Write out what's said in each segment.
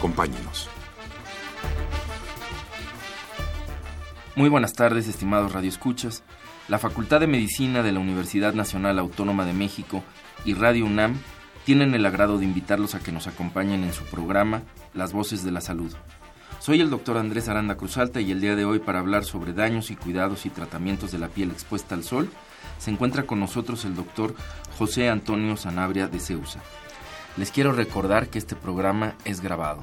Acompáñenos. Muy buenas tardes, estimados radioescuchas. La Facultad de Medicina de la Universidad Nacional Autónoma de México y Radio UNAM tienen el agrado de invitarlos a que nos acompañen en su programa Las Voces de la Salud. Soy el doctor Andrés Aranda Cruzalta y el día de hoy para hablar sobre daños y cuidados y tratamientos de la piel expuesta al sol, se encuentra con nosotros el doctor José Antonio Sanabria de Ceusa. Les quiero recordar que este programa es grabado.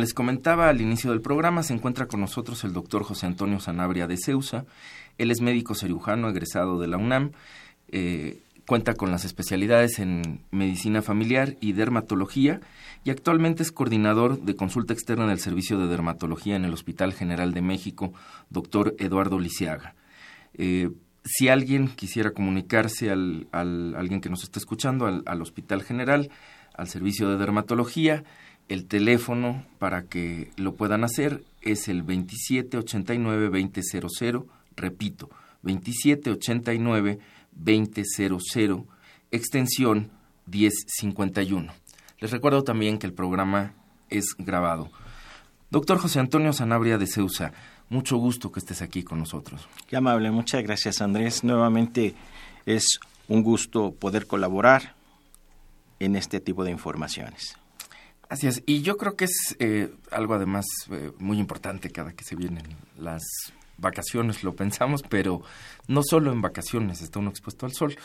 Como les comentaba al inicio del programa, se encuentra con nosotros el doctor José Antonio Sanabria de Ceusa. Él es médico cirujano egresado de la UNAM. Eh, cuenta con las especialidades en medicina familiar y dermatología y actualmente es coordinador de consulta externa del Servicio de Dermatología en el Hospital General de México, doctor Eduardo Lisiaga. Eh, si alguien quisiera comunicarse al, al, alguien que nos está escuchando, al Hospital General, al Servicio de Dermatología, el teléfono para que lo puedan hacer es el 2789-2000, repito, 2789-2000, extensión 1051. Les recuerdo también que el programa es grabado. Doctor José Antonio Sanabria de Ceusa, mucho gusto que estés aquí con nosotros. Qué amable, muchas gracias Andrés. Nuevamente es un gusto poder colaborar en este tipo de informaciones. Así es, y yo creo que es eh, algo además eh, muy importante cada que se vienen las vacaciones, lo pensamos, pero no solo en vacaciones está uno expuesto al sol,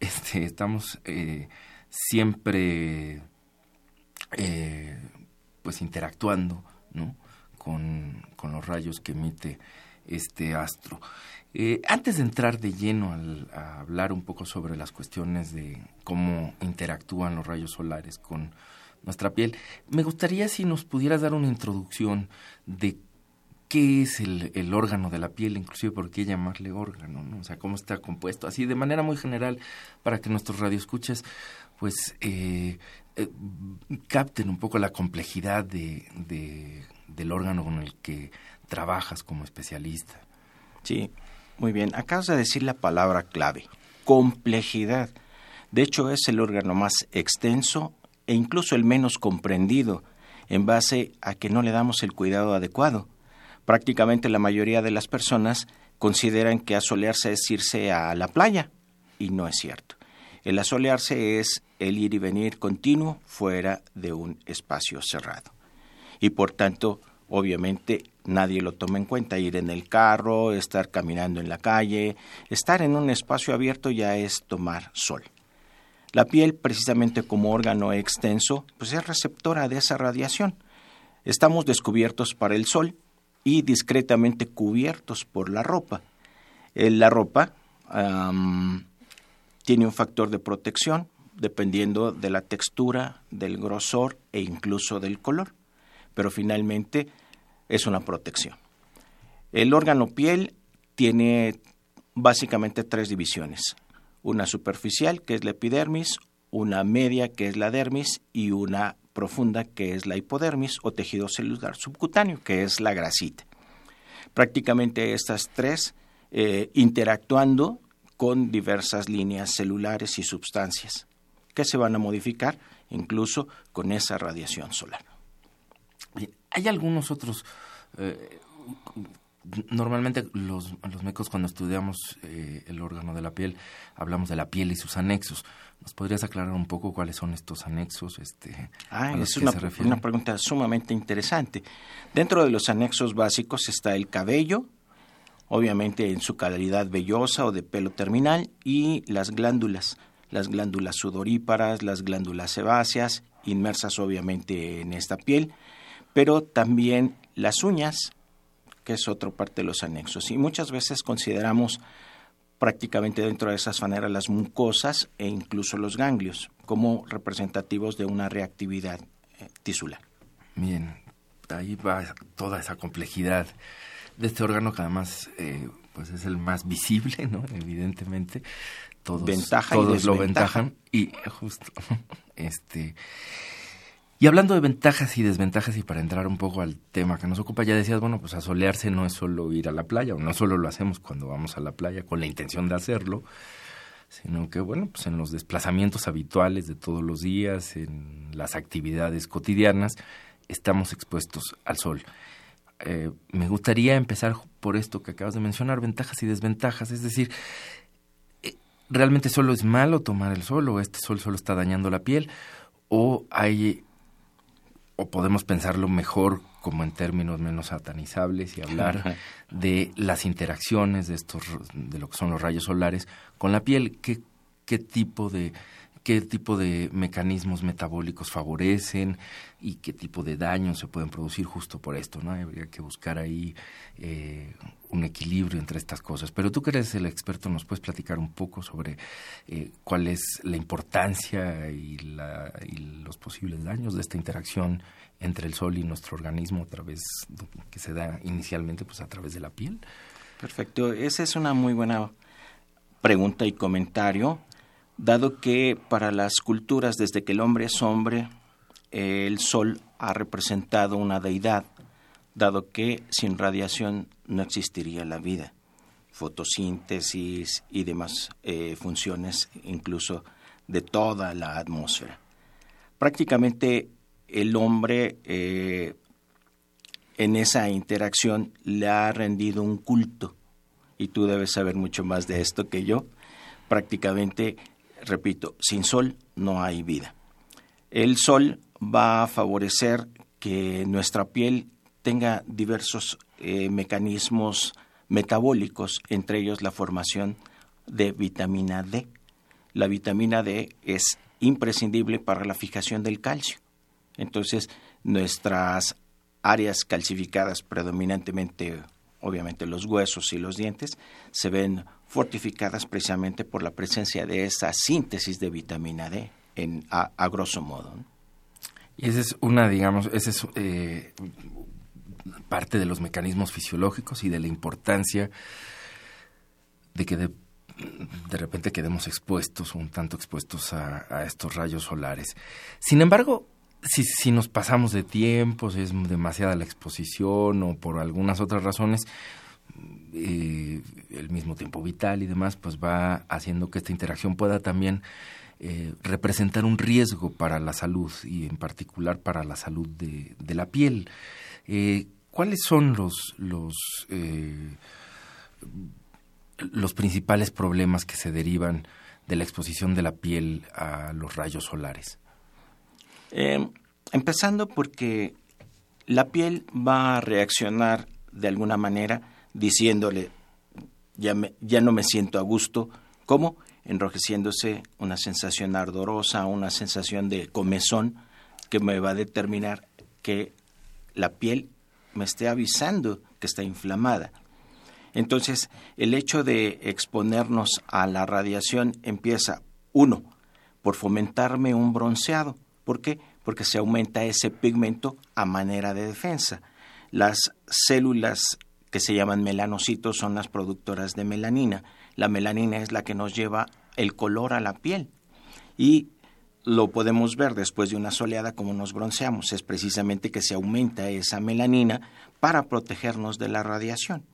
este, estamos eh, siempre eh, pues interactuando ¿no? con, los rayos que emite este astro. Eh, antes de entrar de lleno al, a hablar un poco sobre las cuestiones de cómo interactúan los rayos solares con nuestra piel. Me gustaría si nos pudieras dar una introducción de qué es el, órgano de la piel, inclusive por qué llamarle órgano, ¿no? O sea, cómo está compuesto, así de manera muy general, para que nuestros radioescuchas, pues, eh, eh, capten un poco la complejidad de, del órgano con el que trabajas como especialista. Sí, muy bien. Acabas de decir la palabra clave, complejidad. De hecho, es el órgano más extenso e incluso el menos comprendido en base a que no le damos el cuidado adecuado. Prácticamente la mayoría de las personas consideran que asolearse es irse a la playa y no es cierto. El asolearse es el ir y venir continuo fuera de un espacio cerrado. Y por tanto, obviamente, nadie lo toma en cuenta. Ir en el carro, estar caminando en la calle, estar en un espacio abierto ya es tomar sol. La piel, precisamente como órgano extenso, pues es receptora de esa radiación. Estamos descubiertos para el sol y discretamente cubiertos por la ropa. La ropa tiene un factor de protección dependiendo de la textura, del grosor e incluso del color, pero finalmente es una protección. El órgano piel tiene básicamente tres divisiones. Una superficial, que es la epidermis, una media, que es la dermis, y una profunda, que es la hipodermis o tejido celular subcutáneo, que es la grasita. Prácticamente estas tres eh, interactuando con diversas líneas celulares y sustancias que se van a modificar incluso con esa radiación solar. Hay algunos otros eh, normalmente los, los mecos cuando estudiamos eh, el órgano de la piel hablamos de la piel y sus anexos. ¿Nos podrías aclarar un poco cuáles son estos anexos? Este, ah, es una, una, pregunta sumamente interesante. Dentro de los anexos básicos está el cabello, obviamente en su calidad vellosa o de pelo terminal, y las glándulas, las glándulas sudoríparas, las glándulas sebáceas, inmersas obviamente en esta piel, pero también las uñas, que es otra parte de los anexos. Y muchas veces consideramos prácticamente dentro de esas maneras las mucosas e incluso los ganglios como representativos de una reactividad eh, tisular. Bien, ahí va toda esa complejidad de este órgano que además eh, pues es el más visible, ¿no? Evidentemente, todos, todos lo ventajan y justo este y hablando de ventajas y desventajas, y para entrar un poco al tema que nos ocupa, ya decías, bueno, pues asolearse no es solo ir a la playa, o no solo lo hacemos cuando vamos a la playa con la intención de hacerlo, sino que, bueno, pues en los desplazamientos habituales de todos los días, en las actividades cotidianas, estamos expuestos al sol. Eh, me gustaría empezar por esto que acabas de mencionar, ventajas y desventajas, es decir, eh, ¿realmente solo es malo tomar el sol o este sol solo está dañando la piel? ¿O hay o podemos pensarlo mejor como en términos menos satanizables y hablar de las interacciones de estos de lo que son los rayos solares con la piel. Qué qué tipo de qué tipo de mecanismos metabólicos favorecen y qué tipo de daños se pueden producir justo por esto, ¿no? Habría que buscar ahí eh, un equilibrio entre estas cosas. Pero tú que eres el experto, ¿nos puedes platicar un poco sobre eh, cuál es la importancia y, la, y los posibles daños de esta interacción entre el sol y nuestro organismo a través, que se da inicialmente pues a través de la piel? Perfecto, esa es una muy buena pregunta y comentario dado que para las culturas desde que el hombre es hombre, el sol ha representado una deidad, dado que sin radiación no existiría la vida, fotosíntesis y demás eh, funciones incluso de toda la atmósfera. Prácticamente el hombre eh, en esa interacción le ha rendido un culto, y tú debes saber mucho más de esto que yo, prácticamente repito, sin sol no hay vida. El sol va a favorecer que nuestra piel tenga diversos eh, mecanismos metabólicos, entre ellos la formación de vitamina D. La vitamina D es imprescindible para la fijación del calcio. Entonces, nuestras áreas calcificadas, predominantemente, obviamente los huesos y los dientes, se ven fortificadas precisamente por la presencia de esa síntesis de vitamina D, en, a, grosso modo. Y esa es una, digamos, esa es eh, parte de los mecanismos fisiológicos y de la importancia de que de, repente quedemos expuestos, un tanto expuestos a, estos rayos solares. Sin embargo, si, nos pasamos de tiempo, si es demasiada la exposición o por algunas otras razones, eh, el mismo tiempo vital y demás, pues va haciendo que esta interacción pueda también eh, representar un riesgo para la salud y en particular para la salud de, la piel. Eh, ¿Cuáles son los, los principales problemas que se derivan de la exposición de la piel a los rayos solares? Empezando porque la piel va a reaccionar de alguna manera diciéndole, ya, ya no me siento a gusto, ¿cómo? Enrojeciéndose, una sensación ardorosa, una sensación de comezón que me va a determinar que la piel me esté avisando que está inflamada. Entonces, el hecho de exponernos a la radiación empieza, uno, por fomentarme un bronceado. ¿Por qué? Porque se aumenta ese pigmento a manera de defensa. Las células que se llaman melanocitos son las productoras de melanina. la melanina es la que nos lleva el color a la piel. Y lo podemos ver después de una soleada como nos bronceamos, es precisamente que se aumenta esa melanina para protegernos de la radiación.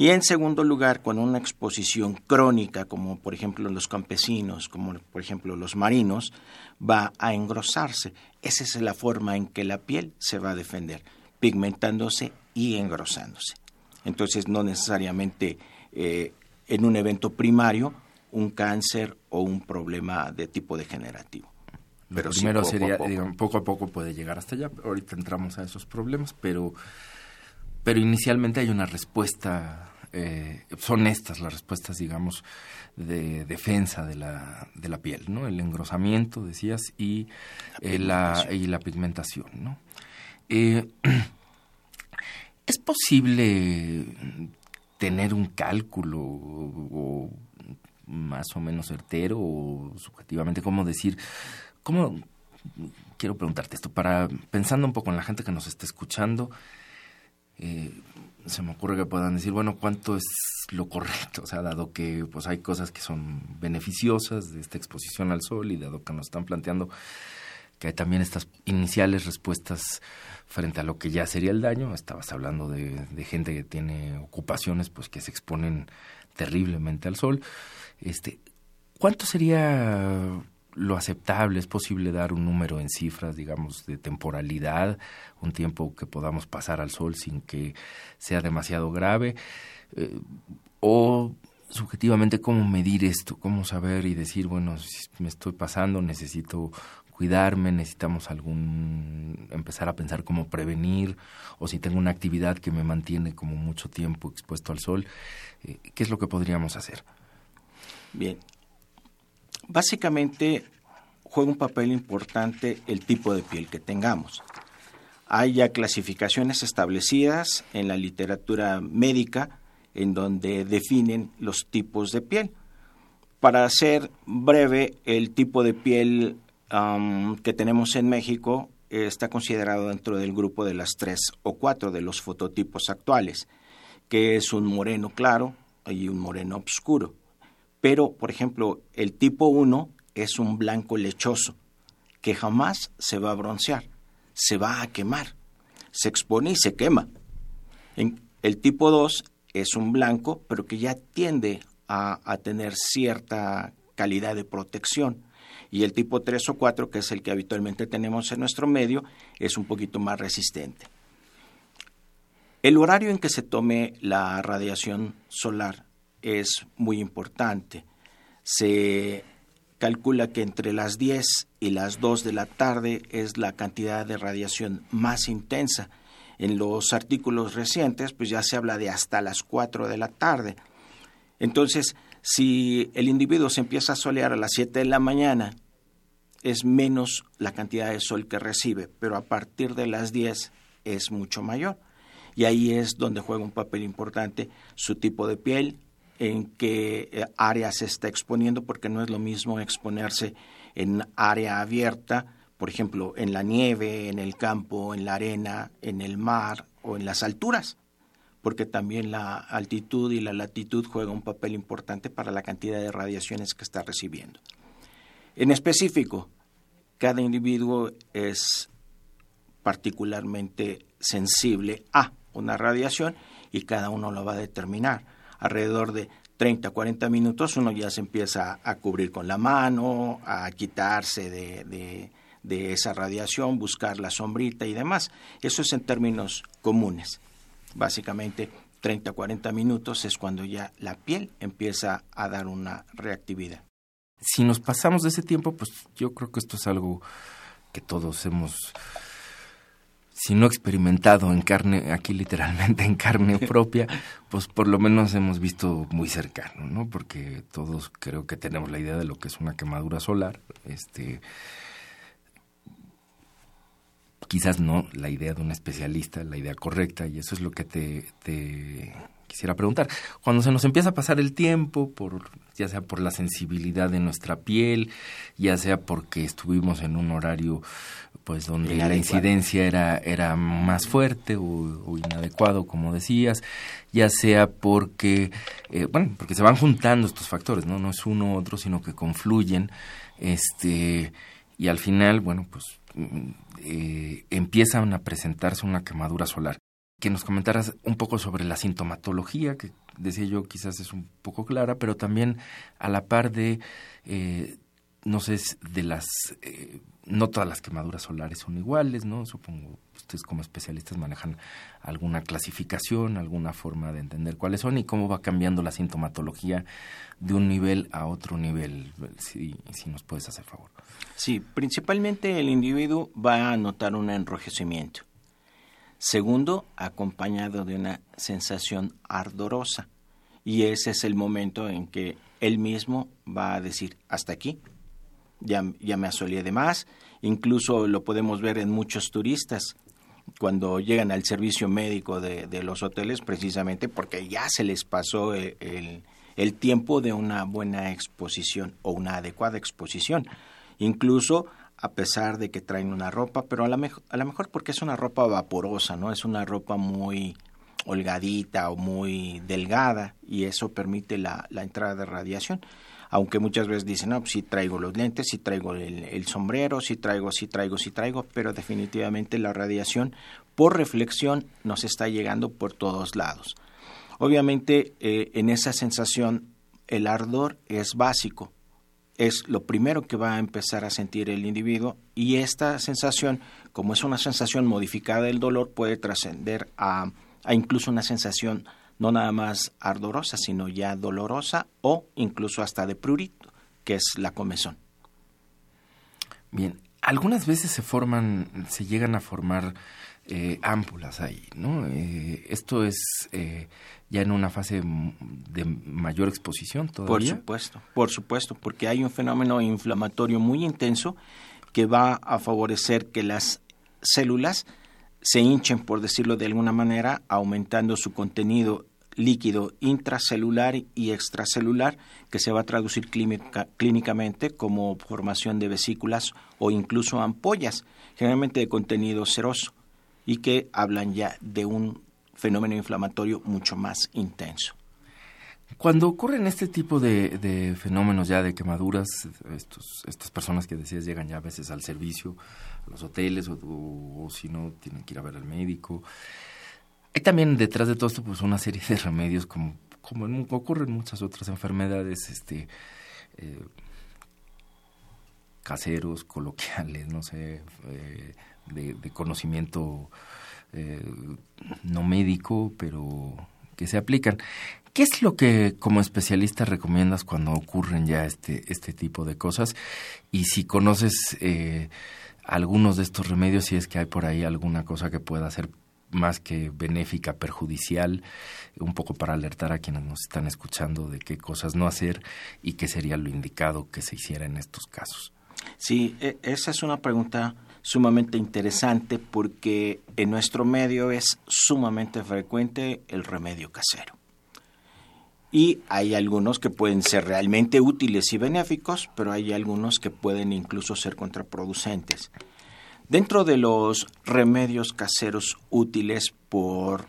Y en segundo lugar, con una exposición crónica, como por ejemplo los campesinos, como por ejemplo los marinos, va a engrosarse. Esa es la forma en que la piel se va a defender, pigmentándose y engrosándose. Entonces, no necesariamente eh, en un evento primario, un cáncer o un problema de tipo degenerativo. Pero primero sería, poco a poco puede llegar hasta allá. Ahorita entramos a esos problemas, pero, pero inicialmente hay una respuesta, eh, son estas las respuestas, digamos, de defensa de la, de la piel, ¿no? El engrosamiento, decías, y, la, eh, y la pigmentación, ¿no? Eh, ¿Es posible tener un cálculo o, más o menos certero o subjetivamente, cómo decir, cómo, quiero preguntarte esto, para pensando un poco en la gente que nos está escuchando, eh, se me ocurre que puedan decir, bueno, ¿cuánto es lo correcto? O sea, dado que pues hay cosas que son beneficiosas de esta exposición al sol y dado que nos están planteando que hay también estas iniciales respuestas frente a lo que ya sería el daño. Estabas hablando de, gente que tiene ocupaciones pues que se exponen terriblemente al sol. Este, ¿Cuánto sería lo aceptable? ¿Es posible dar un número en cifras, digamos, de temporalidad, un tiempo que podamos pasar al sol sin que sea demasiado grave? Eh, ¿O subjetivamente cómo medir esto? ¿Cómo saber y decir, bueno, si me estoy pasando, necesito cuidarme, necesitamos algún empezar a pensar cómo prevenir o si tengo una actividad que me mantiene como mucho tiempo expuesto al sol, eh, ¿qué es lo que podríamos hacer? Bien. Básicamente juega un papel importante el tipo de piel que tengamos. Hay ya clasificaciones establecidas en la literatura médica en donde definen los tipos de piel. Para ser breve, el tipo de piel que tenemos en México está considerado dentro del grupo de las tres o cuatro de los fototipos actuales, que es un moreno claro y un moreno oscuro. Pero, por ejemplo, el tipo 1 es un blanco lechoso, que jamás se va a broncear, se va a quemar, se expone y se quema. El tipo 2 es un blanco, pero que ya tiende a, a tener cierta calidad de protección y el tipo 3 o 4, que es el que habitualmente tenemos en nuestro medio, es un poquito más resistente. El horario en que se tome la radiación solar es muy importante. Se calcula que entre las 10 y las 2 de la tarde es la cantidad de radiación más intensa. En los artículos recientes, pues ya se habla de hasta las 4 de la tarde. Entonces, si el individuo se empieza a solear a las 7 de la mañana, es menos la cantidad de sol que recibe, pero a partir de las 10 es mucho mayor. Y ahí es donde juega un papel importante su tipo de piel, en qué eh, área se está exponiendo, porque no es lo mismo exponerse en área abierta, por ejemplo, en la nieve, en el campo, en la arena, en el mar o en las alturas porque también la altitud y la latitud juegan un papel importante para la cantidad de radiaciones que está recibiendo. En específico, cada individuo es particularmente sensible a una radiación y cada uno lo va a determinar. Alrededor de 30, 40 minutos uno ya se empieza a cubrir con la mano, a quitarse de, de esa radiación, buscar la sombrita y demás. Eso es en términos comunes básicamente 30 40 minutos es cuando ya la piel empieza a dar una reactividad. Si nos pasamos de ese tiempo, pues yo creo que esto es algo que todos hemos, si no experimentado en carne, aquí literalmente en carne propia, pues por lo menos hemos visto muy cercano, ¿no? Porque todos creo que tenemos la idea de lo que es una quemadura solar, este quizás no la idea de un especialista, la idea correcta, y eso es lo que te, te, quisiera preguntar. Cuando se nos empieza a pasar el tiempo, por, ya sea por la sensibilidad de nuestra piel, ya sea porque estuvimos en un horario pues donde la incidencia era, era más fuerte o, inadecuado, como decías, ya sea porque, eh, bueno, porque se van juntando estos factores, ¿no? No es uno u otro, sino que confluyen, este, y al final, bueno, pues mm, eh, empiezan a presentarse una quemadura solar que nos comentaras un poco sobre la sintomatología, que decía yo quizás es un poco clara, pero también a la par de, eh, no sé, de las, eh, no todas las quemaduras solares son iguales, ¿no? Supongo ustedes como especialistas manejan alguna clasificación, alguna forma de entender cuáles son y cómo va cambiando la sintomatología de un nivel a otro nivel, si, si nos puedes hacer favor. Sí, principalmente el individuo va a notar un enrojecimiento Segundo, acompañado de una sensación ardorosa. Y ese es el momento en que él mismo va a decir, hasta aquí, ya, ya me asolé de más. Incluso lo podemos ver en muchos turistas cuando llegan al servicio médico de, los hoteles, precisamente porque ya se les pasó el, el tiempo de una buena exposición o una adecuada exposición. Incluso a pesar de que traen una ropa, pero a lo mejor, a mejor porque es una ropa vaporosa, ¿no? Es una ropa muy holgadita o muy delgada y eso permite la, entrada de radiación. Aunque muchas veces dicen, no, pues traigo los lentes, sí traigo el, sombrero, sí traigo, sí traigo, sí traigo, pero definitivamente la radiación por reflexión nos está llegando por todos lados. Obviamente eh, en esa sensación el ardor es básico, es lo primero que va a empezar a sentir el individuo y esta sensación, como es una sensación modificada del dolor, puede trascender a, incluso una sensación no nada más ardorosa, sino ya dolorosa o incluso hasta de prurito, que es la comezón. Bien, algunas veces se forman, se llegan a formar eh, ámpulas ahí, ¿no? Eh, esto es eh, ya en una fase de mayor exposición todavía. Por supuesto, por supuesto, porque hay un fenómeno inflamatorio muy intenso que va a favorecer que las células se hinchen, por decirlo de alguna manera, aumentando su contenido líquido intracelular y extracelular que se va a traducir clínicamente como formación de vesículas o incluso ampollas, generalmente de contenido seroso, y que hablan ya de un fenómeno inflamatorio mucho más intenso. Cuando ocurren este tipo de, fenómenos ya de quemaduras, estas personas que decías llegan ya a veces al servicio, a los hoteles, o, si no, tienen que ir a ver al médico. Hay también detrás de todo esto pues una serie de remedios como, como ocurren muchas otras enfermedades, este eh, caseros, coloquiales, no sé, eh, de, conocimiento eh, no médico, pero que se aplican. ¿Qué es lo que como especialista recomiendas cuando ocurren ya este, este tipo de cosas? Y si conoces eh, algunos de estos remedios, si es que hay por ahí alguna cosa que pueda ser más que benéfica, perjudicial, un poco para alertar a quienes nos están escuchando de qué cosas no hacer y qué sería lo indicado que se hiciera en estos casos. Sí, e, esa es una pregunta sumamente interesante porque en nuestro medio es sumamente frecuente el remedio casero. Y hay algunos que pueden ser realmente útiles y benéficos, pero hay algunos que pueden incluso ser contraproducentes. Dentro de los remedios caseros útiles por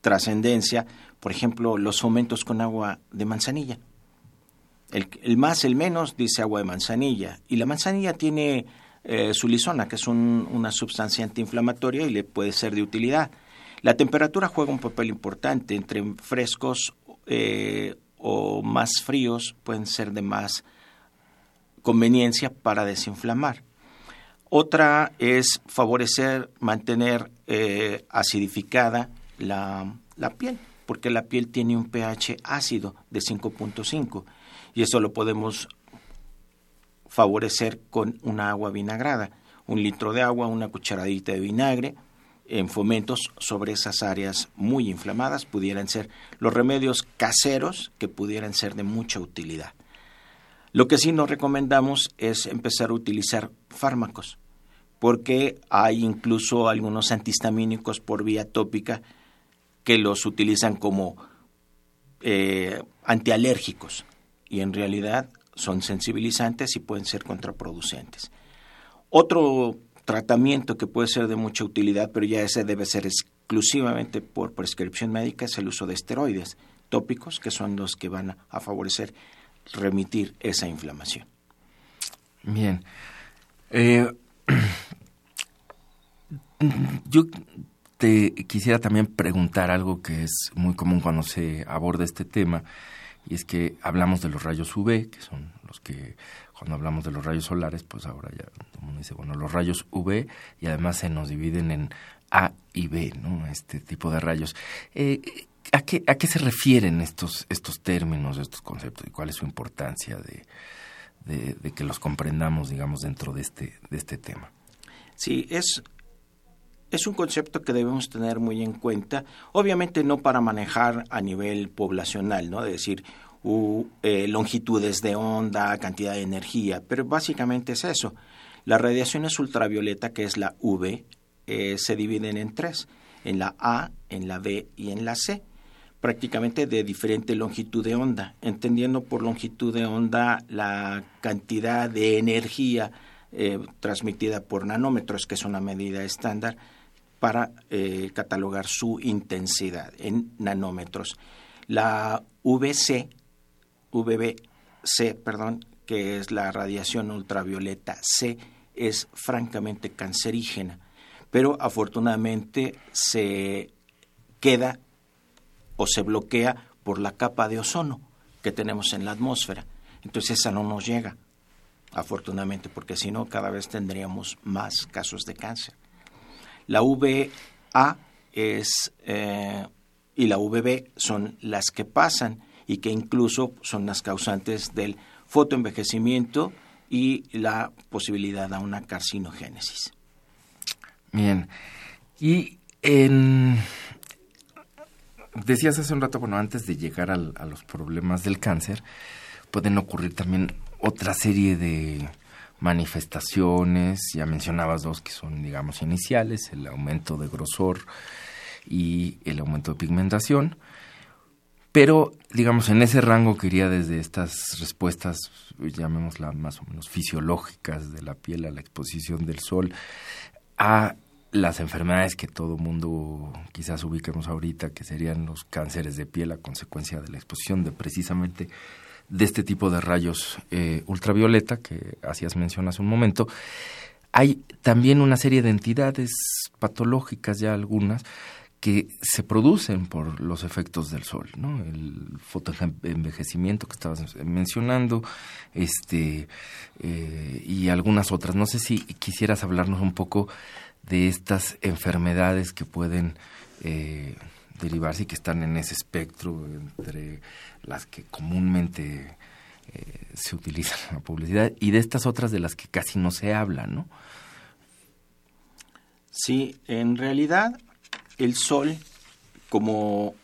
trascendencia, por ejemplo, los fomentos con agua de manzanilla. El, el, más, el menos, dice agua de manzanilla. Y la manzanilla tiene eh, sulisona, que es una sustancia antiinflamatoria y le puede ser de utilidad. La temperatura juega un papel importante. Entre frescos eh, o más fríos pueden ser de más conveniencia para desinflamar. Otra es favorecer, mantener eh, acidificada la, la piel, porque la piel tiene un pH ácido de 5.5 y eso lo podemos favorecer con una agua vinagrada. Un litro de agua, una cucharadita de vinagre, en fomentos sobre esas áreas muy inflamadas pudieran ser los remedios caseros que pudieran ser de mucha utilidad. Lo que sí nos recomendamos es empezar a utilizar fármacos, porque hay incluso algunos antihistamínicos por vía tópica que los utilizan como eh, antialérgicos y en realidad son sensibilizantes y pueden ser contraproducentes. Otro tratamiento que puede ser de mucha utilidad, pero ya ese debe ser exclusivamente por prescripción médica, es el uso de esteroides tópicos, que son los que van a favorecer remitir esa inflamación. Bien. Eh, yo te quisiera también preguntar algo que es muy común cuando se aborda este tema, y es que hablamos de los rayos UV, que son los que, cuando hablamos de los rayos solares, pues ahora ya todo el mundo dice, bueno, los rayos UV, y además se nos dividen en A y B, ¿no? Este tipo de rayos. Eh, ¿a, qué, ¿A qué se refieren estos, estos términos, estos conceptos, y cuál es su importancia de, de que los comprendamos, digamos, dentro de este, de este tema? Sí, es es un concepto que debemos tener muy en cuenta, obviamente no para manejar a nivel poblacional, ¿no? Es decir, eh, longitudes de onda, cantidad de energía, pero básicamente es eso. Las radiaciones ultravioleta, que es la V, eh, se dividen en tres, en la A, en la B y en la C, prácticamente de diferente longitud de onda, entendiendo por longitud de onda la cantidad de energía eh, transmitida por nanómetros, que es una medida estándar, para eh, catalogar su intensidad en nanómetros. La VC, VBC, perdón, que es la radiación ultravioleta C, es francamente cancerígena, pero afortunadamente se queda o se bloquea por la capa de ozono que tenemos en la atmósfera. Entonces esa no nos llega, afortunadamente, porque si no cada vez tendríamos más casos de cáncer. La VA es, eh, y la VB son las que pasan y que incluso son las causantes del fotoenvejecimiento y la posibilidad de una carcinogénesis. Bien. Y en... Decías hace un rato, bueno, antes de llegar a los problemas del cáncer, pueden ocurrir también otra serie de, manifestaciones, ya mencionabas dos que son, digamos, iniciales, el aumento de grosor y el aumento de pigmentación, pero, digamos, en ese rango que iría desde estas respuestas, llamémoslas más o menos fisiológicas de la piel a la exposición del sol, a las enfermedades que todo mundo quizás ubiquemos ahorita, que serían los cánceres de piel a consecuencia de la exposición de precisamente de este tipo de rayos eh, ultravioleta que hacías mención hace un momento. Hay también una serie de entidades patológicas, ya algunas, que se producen por los efectos del sol, ¿no? El fotoenvejecimiento que estabas mencionando, este, eh, y algunas otras. No sé si quisieras hablarnos un poco de estas enfermedades que pueden eh, derivarse y que están en ese espectro entre las que comúnmente eh, se utilizan en la publicidad y de estas otras de las que casi no se habla, ¿no? Sí, en realidad el sol como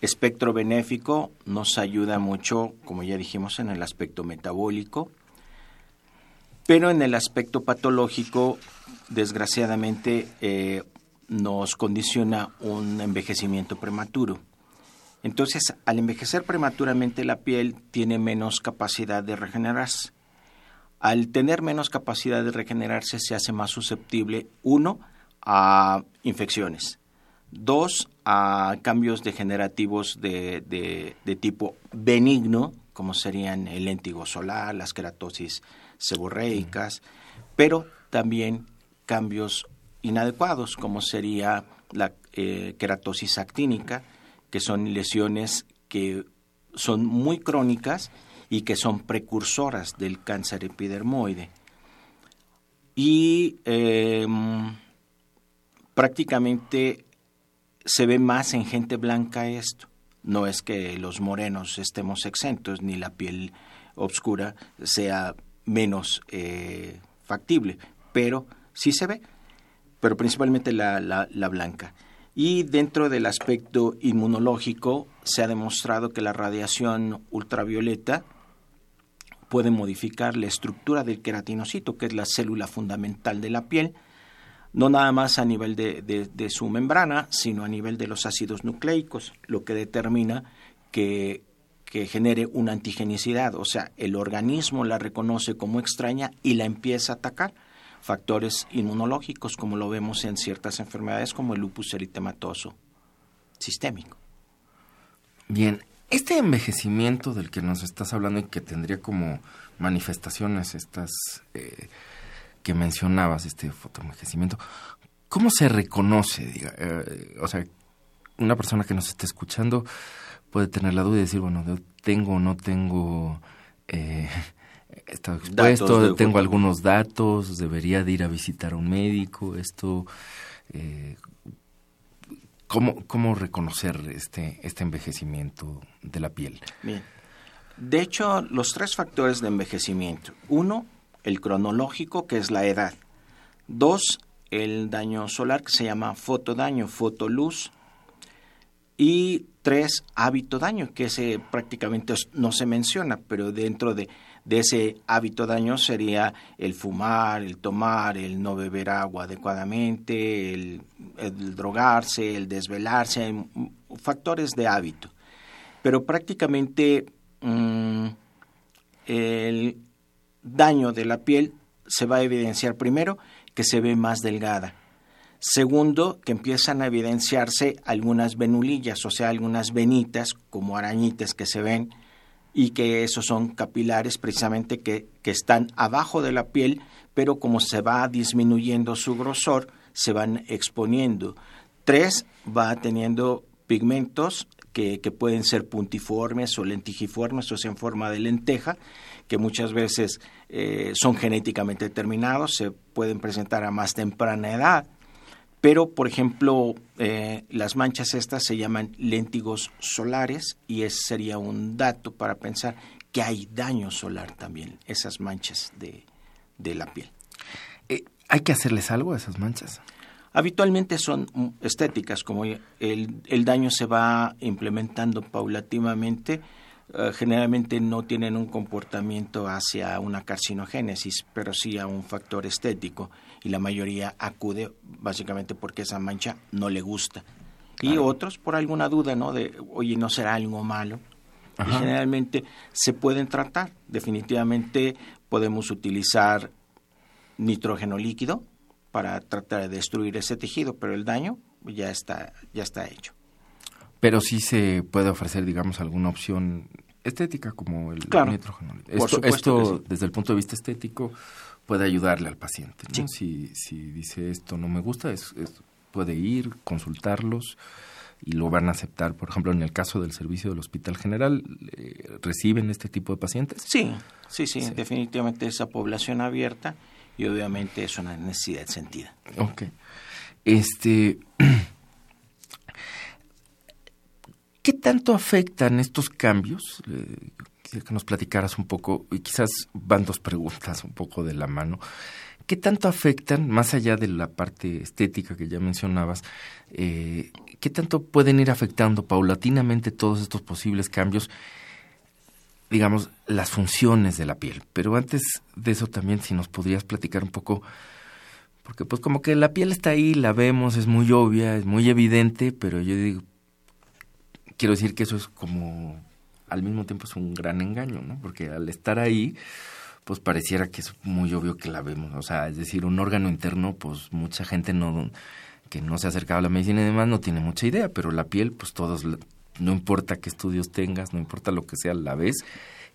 espectro benéfico nos ayuda mucho, como ya dijimos, en el aspecto metabólico, pero en el aspecto patológico, desgraciadamente, eh, nos condiciona un envejecimiento prematuro. Entonces, al envejecer prematuramente la piel tiene menos capacidad de regenerarse. Al tener menos capacidad de regenerarse se hace más susceptible, uno, a infecciones, dos, a cambios degenerativos de, de, tipo benigno, como serían el léntigo solar, las queratosis seborreicas, pero también cambios inadecuados, como sería la eh, queratosis actínica, que son lesiones que son muy crónicas y que son precursoras del cáncer epidermoide. Y em, prácticamente se ve más en gente blanca esto. No es que los morenos estemos exentos, ni la piel oscura sea menos eh, factible, pero sí se ve pero principalmente la, la, blanca. Y dentro del aspecto inmunológico se ha demostrado que la radiación ultravioleta puede modificar la estructura del queratinocito, que es la célula fundamental de la piel, no nada más a nivel de, de, su membrana, sino a nivel de los ácidos nucleicos, lo que determina que, que genere una antigenicidad, o sea, el organismo la reconoce como extraña y la empieza a atacar. Factores inmunológicos, como lo vemos en ciertas enfermedades como el lupus eritematoso sistémico. Bien, este envejecimiento del que nos estás hablando y que tendría como manifestaciones estas eh, que mencionabas, este fotoenvejecimiento, ¿cómo se reconoce? Eh, o sea, una persona que nos esté escuchando puede tener la duda y decir, bueno, tengo o no tengo... Eh, estado expuesto, tengo algunos datos, debería de ir a visitar a un médico, esto, eh, ¿cómo, ¿cómo reconocer este, este envejecimiento de la piel? Bien. De hecho, los tres factores de envejecimiento. Uno, el cronológico, que es la edad. Dos, el daño solar, que se llama fotodaño, fotoluz. Y tres, hábito daño, que ese prácticamente no se menciona, pero dentro de, ese hábito daño sería el fumar, el tomar, el no beber agua adecuadamente, el, drogarse, el desvelarse, factores de hábito. Pero prácticamente mm, el daño de la piel se va a evidenciar primero que se ve más delgada. Segundo, que empiezan a evidenciarse algunas venulillas, o sea, algunas venitas como arañitas que se ven y que esos son capilares precisamente que, que están abajo de la piel, pero como se va disminuyendo su grosor, se van exponiendo. Tres, va teniendo pigmentos que, pueden ser puntiformes o lentigiformes, o sea, en forma de lenteja, que muchas veces eh, son genéticamente determinados, se pueden presentar a más temprana edad. Pero, por ejemplo, eh, las manchas estas se llaman léntigos solares y ese sería un dato para pensar que hay daño solar también, esas manchas de, la piel. Eh, ¿Hay que hacerles algo a esas manchas? Habitualmente son estéticas, como el, el daño se va implementando paulativamente, eh, generalmente no tienen un comportamiento hacia una carcinogénesis, pero sí a un factor estético, y la mayoría acude básicamente porque esa mancha no le gusta. Y otros por alguna duda, ¿no? De, oye, ¿no será algo malo? Y generalmente se pueden tratar. Definitivamente podemos utilizar nitrógeno líquido, para tratar de destruir ese tejido, pero el daño ya está, ya está hecho. Pero sí se puede ofrecer, digamos, alguna opción estética como el nitrógeno. Esto, esto desde el punto de vista estético, puede ayudarle al paciente. Si, si dice esto no me gusta, es, puede ir, consultarlos y lo van a aceptar. Por ejemplo, en el caso del servicio del Hospital General, eh, ¿reciben este tipo de pacientes? Sí, sí, sí, sí, definitivamente esa población abierta y obviamente es una necesidad sentida. Ok. Este, ¿Qué tanto afectan estos cambios? Que nos platicaras un poco, y quizás van dos preguntas un poco de la mano. ¿Qué tanto afectan, más allá de la parte estética que ya mencionabas, eh, qué tanto pueden ir afectando paulatinamente todos estos posibles cambios digamos, las funciones de la piel. Pero antes de eso también, si nos podrías platicar un poco, porque pues como que la piel está ahí, la vemos, es muy obvia, es muy evidente, pero yo digo, quiero decir que eso es como, al mismo tiempo es un gran engaño, ¿no? Porque al estar ahí, pues pareciera que es muy obvio que la vemos, o sea, es decir, un órgano interno, pues mucha gente no que no se ha acercado a la medicina y demás no tiene mucha idea, pero la piel, pues todos no importa qué estudios tengas, no importa lo que sea, la ves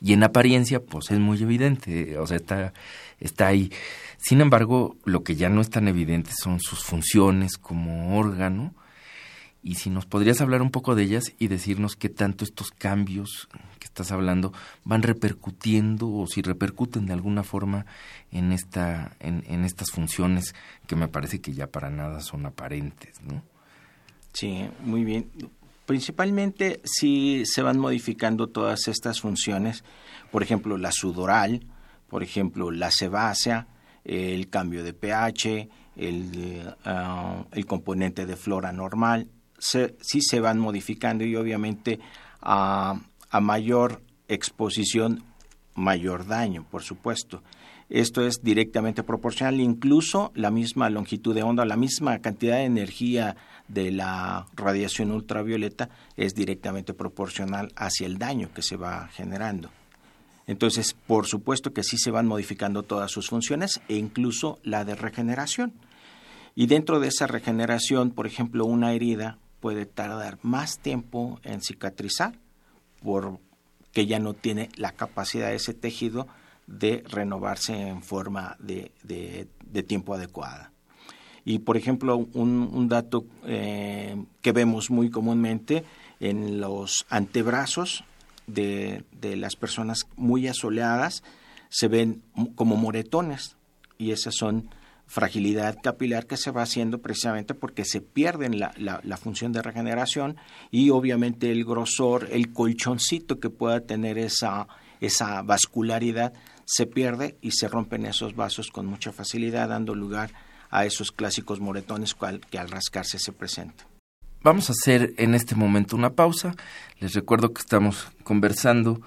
y en apariencia pues es muy evidente, o sea, está, está ahí. Sin embargo, lo que ya no es tan evidente son sus funciones como órgano y si nos podrías hablar un poco de ellas y decirnos qué tanto estos cambios que estás hablando van repercutiendo o si repercuten de alguna forma en esta en, en estas funciones que me parece que ya para nada son aparentes, ¿no? Sí, muy bien. Principalmente si se van modificando todas estas funciones, por ejemplo la sudoral, por ejemplo la sebácea, el cambio de pH, el, ah, el componente de flora normal, se, sí se van modificando y obviamente a, a mayor exposición mayor daño, por supuesto. Esto es directamente proporcional, incluso la misma longitud de onda, la misma cantidad de energía de la radiación ultravioleta es directamente proporcional hacia el daño que se va generando. Entonces, por supuesto que sí se van modificando todas sus funciones e incluso la de regeneración. Y dentro de esa regeneración, por ejemplo, una herida puede tardar más tiempo en cicatrizar porque ya no tiene la capacidad de ese tejido de renovarse en forma de, tiempo adecuada. Y, por ejemplo, un, dato eh, que vemos muy comúnmente en los antebrazos de, de, las personas muy asoleadas se ven como moretones y esas son fragilidad capilar que se va haciendo precisamente porque se pierden la, la, función de regeneración y obviamente el grosor, el colchoncito que pueda tener esa, esa vascularidad se pierde y se rompen esos vasos con mucha facilidad, dando lugar a esos clásicos moretones cual, que al rascarse se presentan. Vamos a hacer en este momento una pausa. Les recuerdo que estamos conversando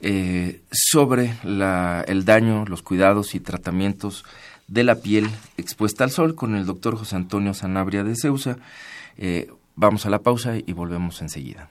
eh, sobre la, el daño, los cuidados y tratamientos de la piel expuesta al sol con el doctor José Antonio Sanabria de Ceusa. Eh, vamos a la pausa y volvemos enseguida.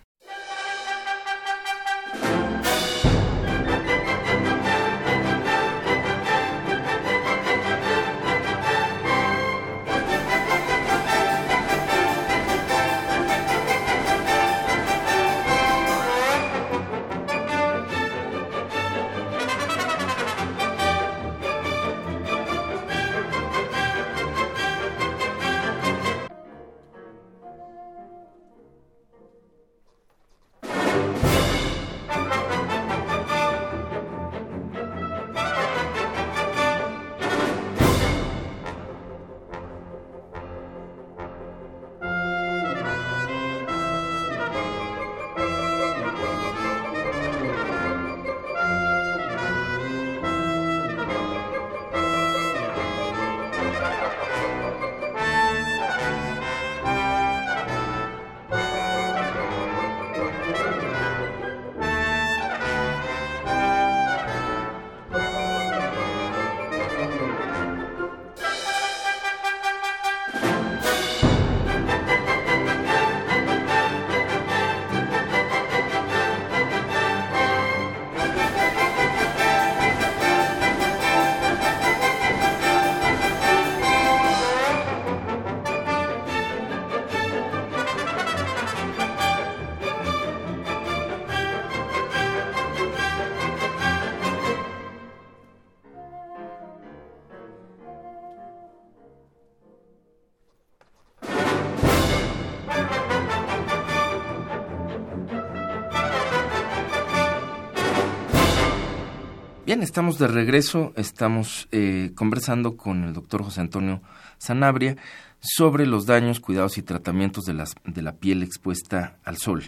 Estamos de regreso, estamos eh, conversando con el doctor José Antonio Sanabria sobre los daños, cuidados y tratamientos de, las, de la piel expuesta al sol.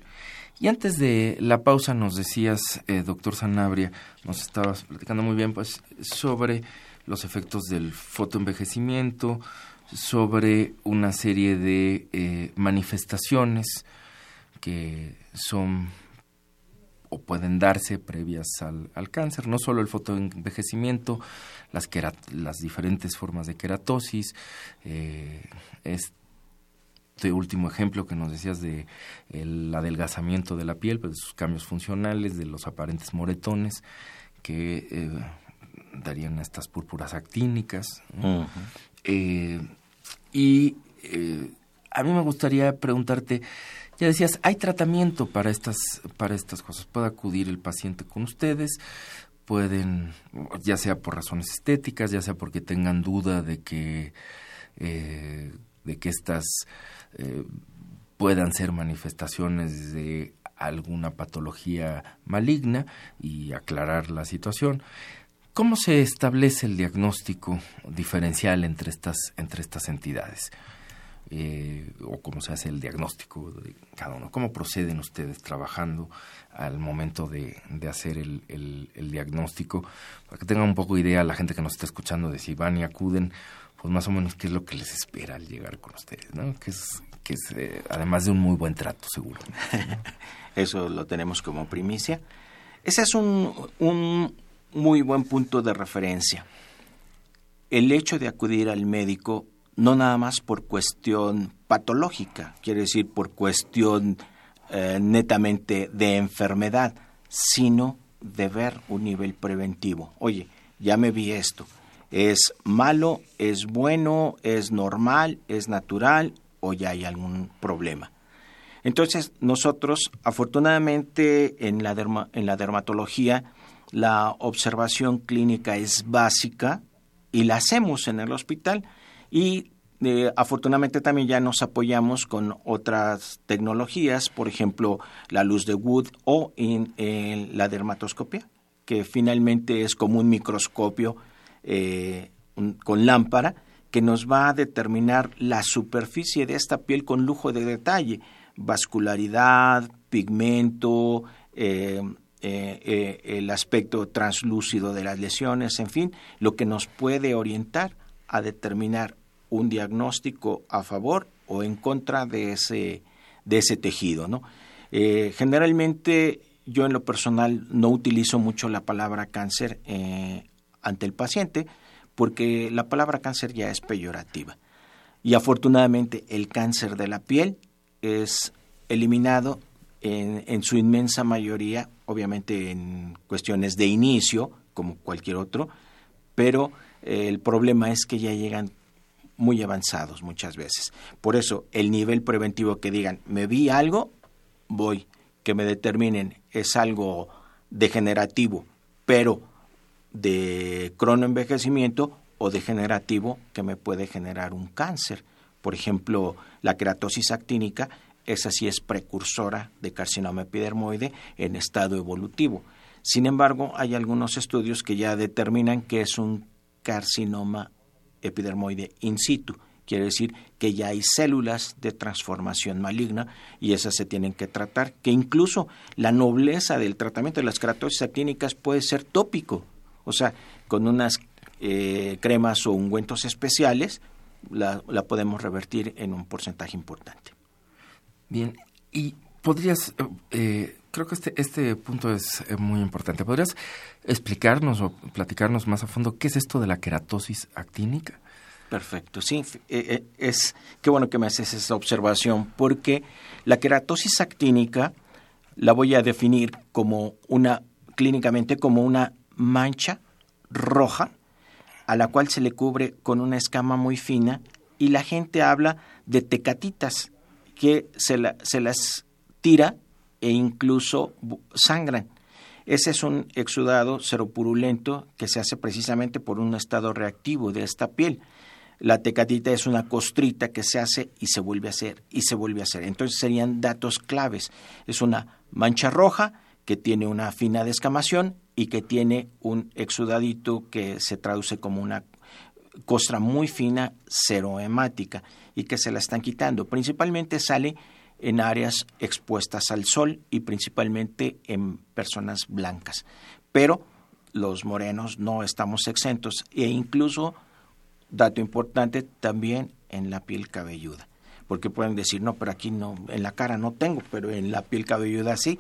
Y antes de la pausa nos decías, eh, doctor Sanabria, nos estabas platicando muy bien pues, sobre los efectos del fotoenvejecimiento, sobre una serie de eh, manifestaciones que son o pueden darse previas al, cáncer, no solo el fotoenvejecimiento, las, las diferentes formas de queratosis, eh, este último ejemplo que nos decías de el adelgazamiento de la piel, pues, de sus cambios funcionales, de los aparentes moretones que eh, darían estas púrpuras actínicas. Eh, y a mí me gustaría preguntarte, ya decías, hay tratamiento para estas, para estas cosas. Puede acudir el paciente con ustedes, pueden, ya sea por razones estéticas, ya sea porque tengan duda de que, eh, de que estas eh, puedan ser manifestaciones de alguna patología maligna y aclarar la situación. ¿Cómo se establece el diagnóstico diferencial entre estas, entre estas entidades? Eh, o cómo se hace el diagnóstico de cada uno. ¿Cómo proceden ustedes trabajando al momento de, hacer el, diagnóstico? Para que tengan un poco idea la gente que nos está escuchando de si van y acuden, pues más o menos qué es lo que les espera al llegar con ustedes, ¿no? Que es, que es eh, además de un muy buen trato, seguro. Eso lo tenemos como primicia. Ese es un, un muy buen punto de referencia. El hecho de acudir al médico no nada más por cuestión patológica, quiere decir por cuestión eh, netamente de enfermedad, sino de ver un nivel preventivo. Oye, ya me vi esto. ¿Es malo? ¿Es bueno? ¿Es normal? ¿Es natural? ¿O ya hay algún problema? Entonces, nosotros, afortunadamente, en la, en la dermatología, la observación clínica es básica y la hacemos en el hospital y eh, afortunadamente también ya nos apoyamos con otras tecnologías, por ejemplo, la luz de Wood o en, la dermatoscopia, que finalmente es como un microscopio eh, con lámpara que nos va a determinar la superficie de esta piel con lujo de detalle vascularidad, pigmento, eh, eh, el aspecto translúcido de las lesiones, en fin, lo que nos puede orientar a determinar un diagnóstico a favor o en contra de ese, de ese tejido. ¿no? generalmente yo en lo personal no utilizo mucho la palabra cáncer ante el paciente porque la palabra cáncer ya es peyorativa. Y afortunadamente el cáncer de la piel es eliminado en, su inmensa mayoría, obviamente en cuestiones de inicio, como cualquier otro, pero eh, el problema es que ya llegan muy avanzados muchas veces. Por eso, el nivel preventivo que digan, me vi algo, voy, que me determinen, es algo degenerativo, pero de cronoenvejecimiento o degenerativo que me puede generar un cáncer. Por ejemplo, la queratosis actínica, esa sí es precursora de carcinoma epidermoide en estado evolutivo. Sin embargo, hay algunos estudios que ya determinan que es un carcinoma epidermoide in situ. Quiere decir que ya hay células de transformación maligna y esas se tienen que tratar, que incluso la nobleza del tratamiento de las queratosis actínicas puede ser tópico, o sea, con unas eh, cremas o ungüentos especiales la, podemos revertir en un porcentaje importante. Bien, y podrías, eh, creo que este, este punto es eh, muy importante, ¿podrías explicarnos o platicarnos más a fondo qué es esto de la queratosis actínica? Perfecto, sí, eh, es qué bueno que me haces esa observación, porque la queratosis actínica la voy a definir como una, clínicamente como una mancha roja a la cual se le cubre con una escama muy fina y la gente habla de tecatitas que se, se las tira e incluso sangran. Ese es un exudado seropurulento que se hace precisamente por un estado reactivo de esta piel. La tecatita es una costrita que se hace y se vuelve a hacer y se vuelve a hacer. Entonces serían datos claves. Es una mancha roja que tiene una fina descamación y que tiene un exudadito que se traduce como una costra muy fina cerohemática y que se la están quitando. Principalmente sale en áreas expuestas al sol y principalmente en personas blancas. Pero los morenos no estamos exentos e incluso, dato importante, también en la piel cabelluda. Porque pueden decir, no, pero aquí no, en la cara no tengo, pero en la piel cabelluda sí,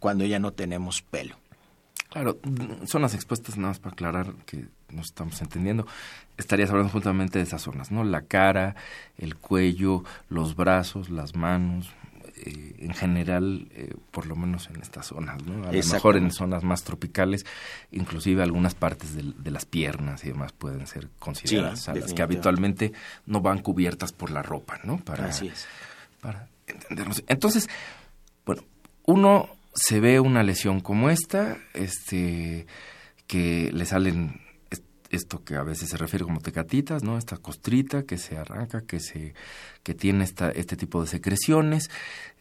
cuando ya no tenemos pelo. Claro, zonas expuestas, nada más para aclarar que nos estamos entendiendo. Estarías hablando justamente de esas zonas, ¿no? La cara, el cuello, los brazos, las manos, eh, en general, eh, por lo menos en estas zonas, ¿no? A lo mejor en zonas más tropicales, inclusive algunas partes de, las piernas y demás pueden ser consideradas, a las que habitualmente no van cubiertas por la ropa, ¿no? Para, Así es. Para entendernos. Entonces, bueno, uno se ve una lesión como esta, este, que le salen esto que a veces se refiere como tecatitas, ¿no? Esta costrita que se arranca, que se, que tiene esta, este tipo de secreciones,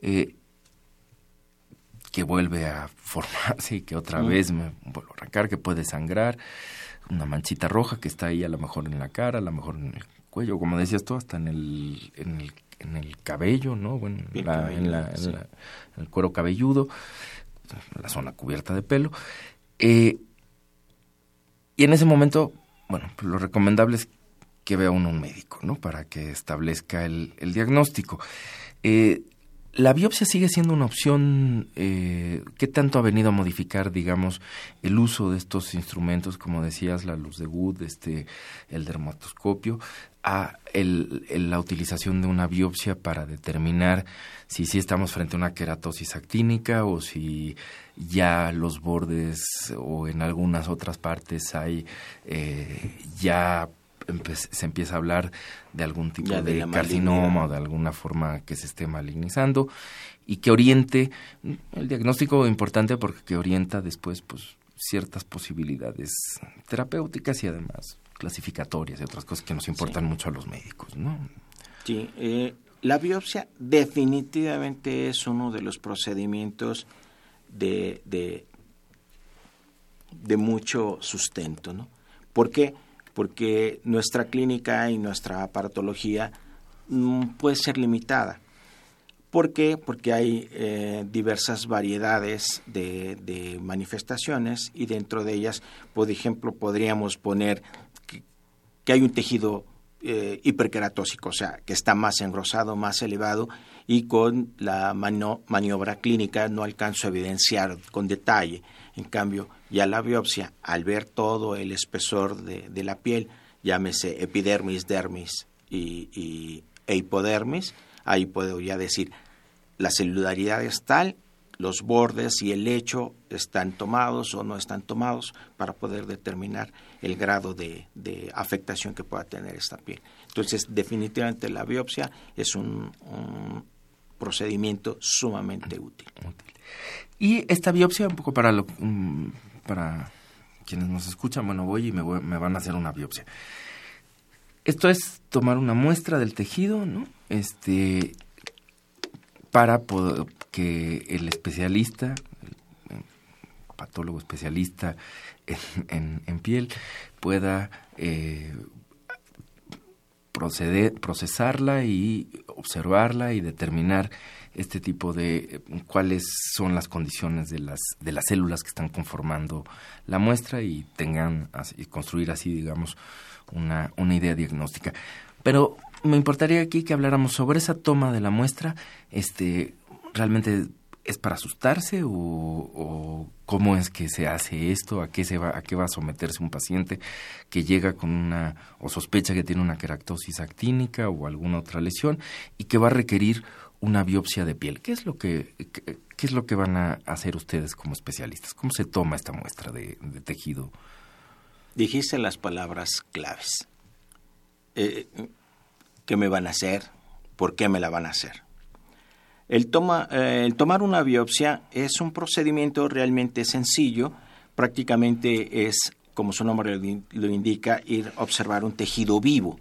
eh, que vuelve a formarse y que otra mm. vez me vuelve a arrancar, que puede sangrar, una manchita roja que está ahí a lo mejor en la cara, a lo mejor en el cuello, como decías tú, hasta en el, en el en el cabello, ¿no? Bueno, en, la, el cuero cabelludo, la zona cubierta de pelo. Eh, y en ese momento, bueno, pues lo recomendable es que vea uno un médico, ¿no? Para que establezca el, diagnóstico. Eh, la biopsia sigue siendo una opción. Eh, ¿Qué tanto ha venido a modificar, digamos, el uso de estos instrumentos, como decías, la luz de Wood, este, el dermatoscopio, a el, la utilización de una biopsia para determinar si sí estamos frente a una queratosis actínica o si ya los bordes o en algunas otras partes hay eh, ya se empieza a hablar de algún tipo de, carcinoma o de alguna forma que se esté malignizando y que oriente el diagnóstico importante porque que orienta después pues ciertas posibilidades terapéuticas y además clasificatorias y otras cosas que nos importan mucho a los médicos, ¿no? Sí, eh, la biopsia definitivamente es uno de los procedimientos de, de, de mucho sustento, ¿no? ¿Por qué? Porque nuestra clínica y nuestra aparatología mm, puede ser limitada. ¿Por qué? Porque hay eh, diversas variedades de, manifestaciones y dentro de ellas, por ejemplo, podríamos poner que, hay un tejido eh, hiperqueratósico, o sea, que está más engrosado, más elevado y con la maniobra clínica no alcanzo a evidenciar con detalle. En cambio, ya la biopsia, al ver todo el espesor de, la piel, llámese epidermis, dermis y, e hipodermis, ahí puedo ya decir, la celularidad es tal, los bordes y el lecho están tomados o no están tomados para poder determinar el grado de, afectación que pueda tener esta piel. Entonces, definitivamente la biopsia es un, procedimiento sumamente útil. Y esta biopsia, un poco para, lo, mm, para quienes nos escuchan, bueno, voy y me, me van a hacer una biopsia. Esto es tomar una muestra del tejido, ¿no? Este, para que el especialista, el patólogo especialista en, en, piel, pueda eh, proceder, procesarla y observarla y determinar este tipo de cuáles son las condiciones de las de las células que están conformando la muestra y tengan construir así digamos una, una idea diagnóstica. Pero me importaría aquí que habláramos sobre esa toma de la muestra este realmente es para asustarse o, cómo es que se hace esto a qué se va a qué va a someterse un paciente que llega con una o sospecha que tiene una queratosis actínica o alguna otra lesión y que va a requerir una biopsia de piel. ¿Qué es lo que, qué, es lo que van a hacer ustedes como especialistas? ¿Cómo se toma esta muestra de, tejido? Dijiste las palabras claves. Eh, ¿Qué me van a hacer? ¿Por qué me la van a hacer? El, toma, eh, el tomar una biopsia es un procedimiento realmente sencillo. Prácticamente es, como su nombre lo indica, ir a observar un tejido vivo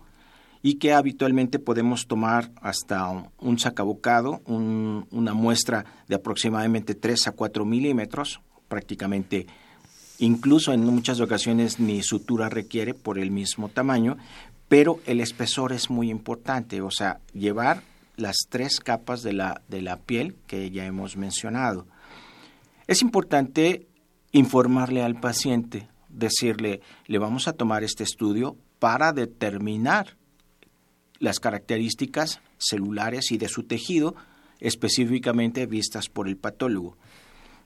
y que habitualmente podemos tomar hasta un sacabocado, una muestra de aproximadamente 3 a 4 milímetros, prácticamente incluso en muchas ocasiones ni sutura requiere por el mismo tamaño, pero el espesor es muy importante, o sea, llevar las tres capas de la, de la piel que ya hemos mencionado. Es importante informarle al paciente, decirle, le vamos a tomar este estudio para determinar las características celulares y de su tejido específicamente vistas por el patólogo,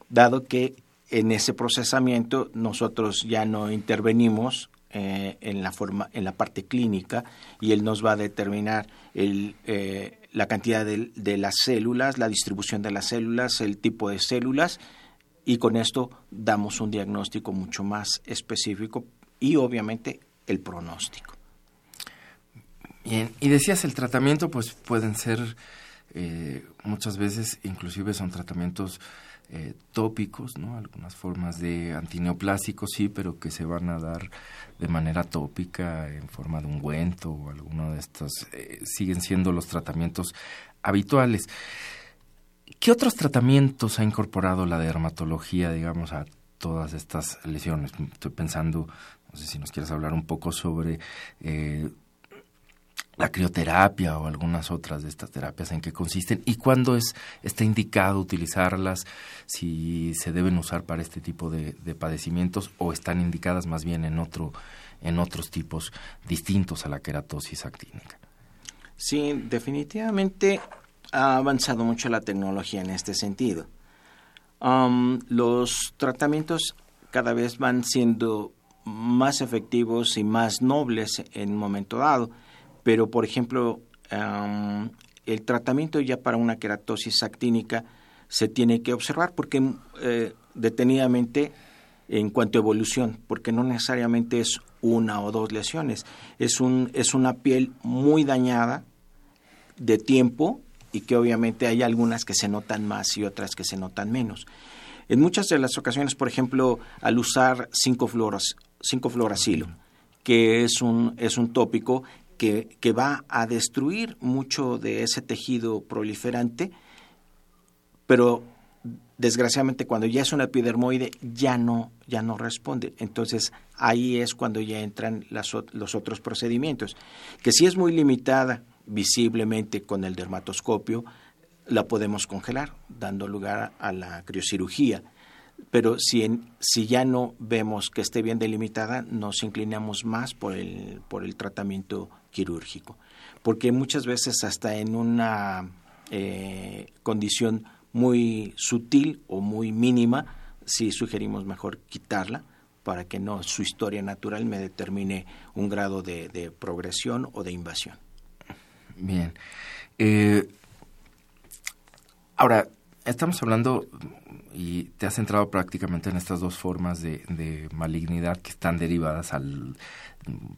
dado que en ese procesamiento nosotros ya no intervenimos eh, en la forma en la parte clínica y él nos va a determinar el, eh, la cantidad de, de, las células, la distribución de las células, el tipo de células y con esto damos un diagnóstico mucho más específico y obviamente el pronóstico. Bien, y decías el tratamiento, pues pueden ser eh, muchas veces, inclusive son tratamientos eh, tópicos, ¿no? Algunas formas de antineoplásicos, sí, pero que se van a dar de manera tópica en forma de ungüento o alguno de estos, eh, siguen siendo los tratamientos habituales. ¿Qué otros tratamientos ha incorporado la dermatología, digamos, a todas estas lesiones? Estoy pensando, no sé si nos quieres hablar un poco sobre la crioterapia o algunas otras de estas terapias en qué consisten y cuándo es está indicado utilizarlas, si se deben usar para este tipo de, padecimientos o están indicadas más bien en otro en otros tipos distintos a la queratosis actínica. Sí, definitivamente ha avanzado mucho la tecnología en este sentido. Los tratamientos cada vez van siendo más efectivos y más nobles en un momento dado, pero por ejemplo, um, el tratamiento ya para una queratosis actínica se tiene que observar porque eh, detenidamente en cuanto a evolución, porque no necesariamente es una o dos lesiones, es, un, es una piel muy dañada de tiempo y que obviamente hay algunas que se notan más y otras que se notan menos. En muchas de las ocasiones, por ejemplo, al usar 5-fluoracilo, que es un, es un tópico que, va a destruir mucho de ese tejido proliferante, pero desgraciadamente cuando ya es una epidermoide ya no, ya no responde. Entonces ahí es cuando ya entran los otros procedimientos, que si es muy limitada visiblemente con el dermatoscopio, la podemos congelar, dando lugar a la criocirugía. Pero si, en, si ya no vemos que esté bien delimitada, nos inclinamos más por el, por el tratamiento quirúrgico. Porque muchas veces hasta en una eh, condición muy sutil o muy mínima, si sugerimos mejor quitarla para que no su historia natural me determine un grado de progresión o de invasión. Bien. Eh, ahora, estamos hablando, y te has centrado prácticamente en estas dos formas de, malignidad que están derivadas al,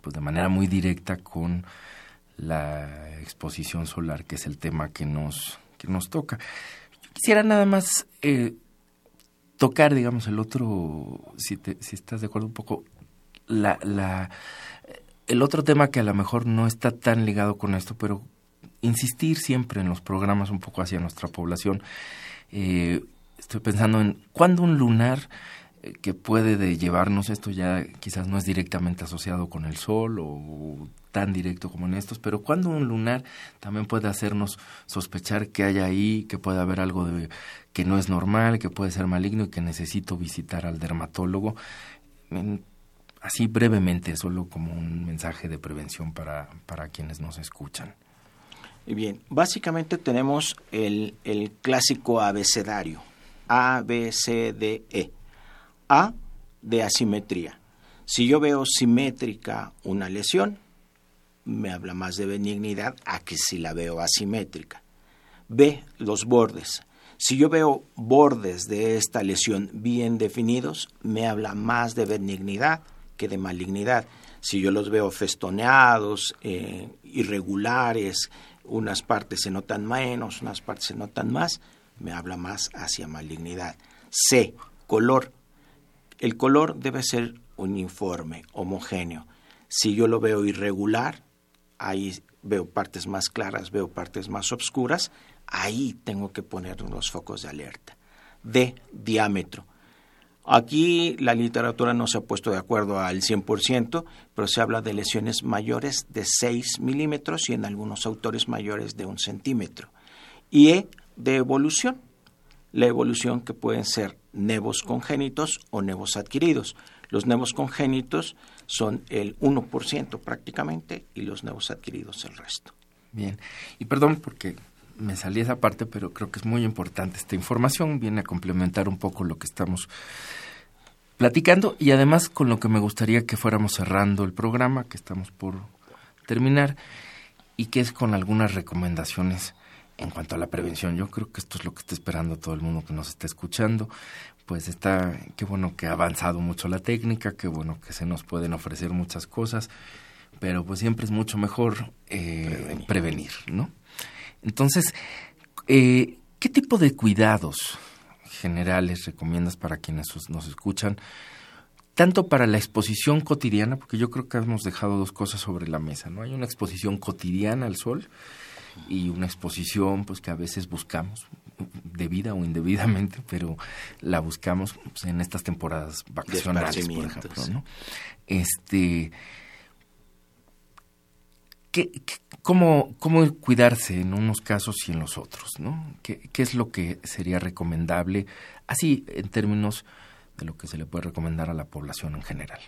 pues de manera muy directa con la exposición solar, que es el tema que nos, que nos toca. quisiera nada más eh, tocar, digamos, el otro, si, si estás de acuerdo un poco, la, la el otro tema que a lo mejor no está tan ligado con esto, pero insistir siempre en los programas un poco hacia nuestra población. Eh, estoy pensando en cuándo un lunar eh, que puede de llevarnos esto ya quizás no es directamente asociado con el sol o tan directo como en estos, pero cuando un lunar también puede hacernos sospechar que hay ahí, que puede haber algo de, que no es normal, que puede ser maligno y que necesito visitar al dermatólogo. Así brevemente, solo como un mensaje de prevención para, para quienes nos escuchan. Bien, básicamente tenemos el, el clásico abecedario, A, B, C, D, E. A, de asimetría. Si yo veo simétrica una lesión, me habla más de benignidad a que si la veo asimétrica. B, los bordes. Si yo veo bordes de esta lesión bien definidos, me habla más de benignidad que de malignidad. Si yo los veo festoneados, eh, irregulares, unas partes se notan menos, unas partes se notan más, me habla más hacia malignidad. C, color. El color debe ser uniforme, homogéneo. Si yo lo veo irregular, ahí veo partes más claras, veo partes más oscuras, ahí tengo que poner unos focos de alerta. D, diámetro. Aquí la literatura no se ha puesto de acuerdo al 100%, pero se habla de lesiones mayores de 6 milímetros y en algunos autores mayores de un centímetro. Y E de evolución. La evolución que pueden ser nevos congénitos o nevos adquiridos. Los nevos congénitos son el 1% prácticamente y los nevos adquiridos el resto. Bien, y perdón porque me salí esa parte, pero creo que es muy importante esta información, viene a complementar un poco lo que estamos platicando y además con lo que me gustaría que fuéramos cerrando el programa, que estamos por terminar, y que es con algunas recomendaciones en cuanto a la prevención. Yo creo que esto es lo que está esperando todo el mundo que nos está escuchando. Pues está, qué bueno que ha avanzado mucho la técnica, qué bueno que se nos pueden ofrecer muchas cosas, pero pues siempre es mucho mejor eh, prevenir, ¿no? Entonces, eh, ¿qué tipo de cuidados generales recomiendas para quienes nos escuchan? Tanto para la exposición cotidiana, porque yo creo que hemos dejado dos cosas sobre la mesa, ¿no? Hay una exposición cotidiana al sol y una exposición pues que a veces buscamos debida o indebidamente, pero la buscamos pues, en estas temporadas vacacionales, por ejemplo, ¿no? Este ¿Qué, cómo, ¿Cómo cuidarse en unos casos y en los otros? ¿no? ¿Qué, ¿Qué es lo que sería recomendable, así en términos de lo que se le puede recomendar a la población en general?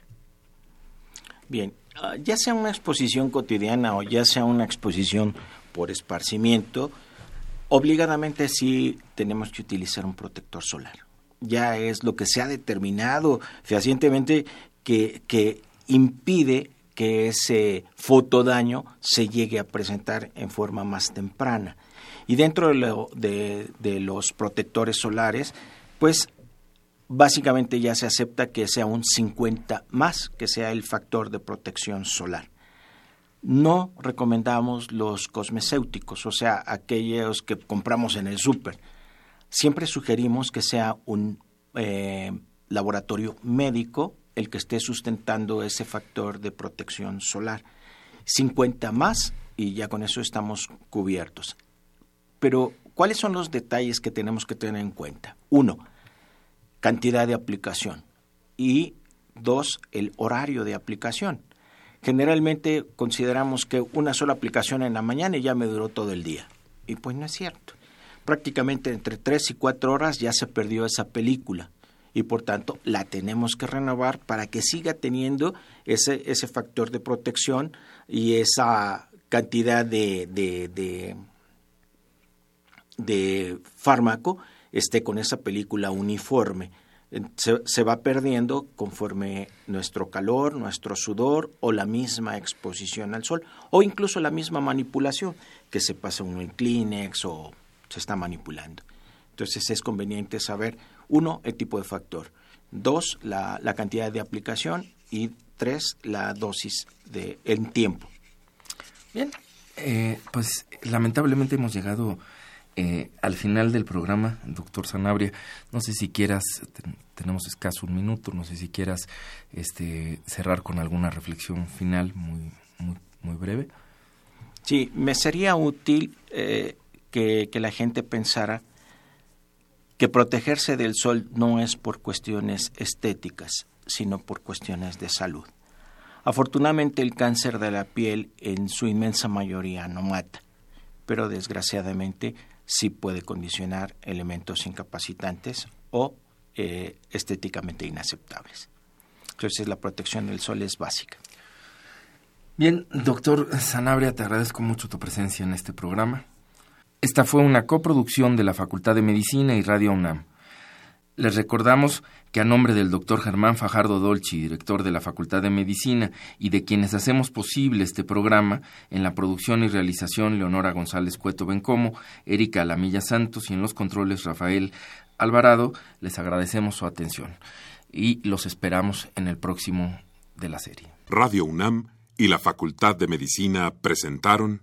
Bien, ah, ya sea una exposición cotidiana o ya sea una exposición por esparcimiento, obligadamente sí tenemos que utilizar un protector solar. Ya es lo que se ha determinado fehacientemente que, que impide que ese fotodaño se llegue a presentar en forma más temprana. Y dentro de, de, los protectores solares, pues básicamente ya se acepta que sea un 50 más, que sea el factor de protección solar. No recomendamos los cosmecéuticos, o sea, aquellos que compramos en el súper. Siempre sugerimos que sea un eh, laboratorio médico el que esté sustentando ese factor de protección solar. 50 más y ya con eso estamos cubiertos. Pero, ¿cuáles son los detalles que tenemos que tener en cuenta? Uno, cantidad de aplicación. Y dos, el horario de aplicación. Generalmente consideramos que una sola aplicación en la mañana y ya me duró todo el día. Y pues no es cierto. Prácticamente entre tres y cuatro horas ya se perdió esa película y por tanto la tenemos que renovar para que siga teniendo ese, ese factor de protección y esa cantidad de, de, de, fármaco esté con esa película uniforme. Se, se, va perdiendo conforme nuestro calor, nuestro sudor o la misma exposición al sol o incluso la misma manipulación que se pasa uno en Kleenex o se está manipulando. Entonces es conveniente saber uno, el tipo de factor. Dos, la, cantidad de aplicación. Y tres, la dosis de, en tiempo. Bien, eh, pues lamentablemente hemos llegado eh, al final del programa, doctor Sanabria. No sé si quieras, tenemos escaso un minuto, no sé si quieras este, cerrar con alguna reflexión final muy, breve. Sí, me sería útil eh, que la gente pensara que protegerse del sol no es por cuestiones estéticas, sino por cuestiones de salud. Afortunadamente el cáncer de la piel en su inmensa mayoría no mata, pero desgraciadamente sí puede condicionar elementos incapacitantes o eh, estéticamente inaceptables. Entonces la protección del sol es básica. Bien, doctor Sanabria, te agradezco mucho tu presencia en este programa. Esta fue una coproducción de la Facultad de Medicina y Radio UNAM. Les recordamos que a nombre del doctor Germán Fajardo Dolci, director de la Facultad de Medicina, y de quienes hacemos posible este programa, en la producción y realización Leonora González Cueto Bencomo, Erika Lamilla Santos y en los controles Rafael Alvarado, les agradecemos su atención y los esperamos en el próximo de la serie. Radio UNAM y la Facultad de Medicina presentaron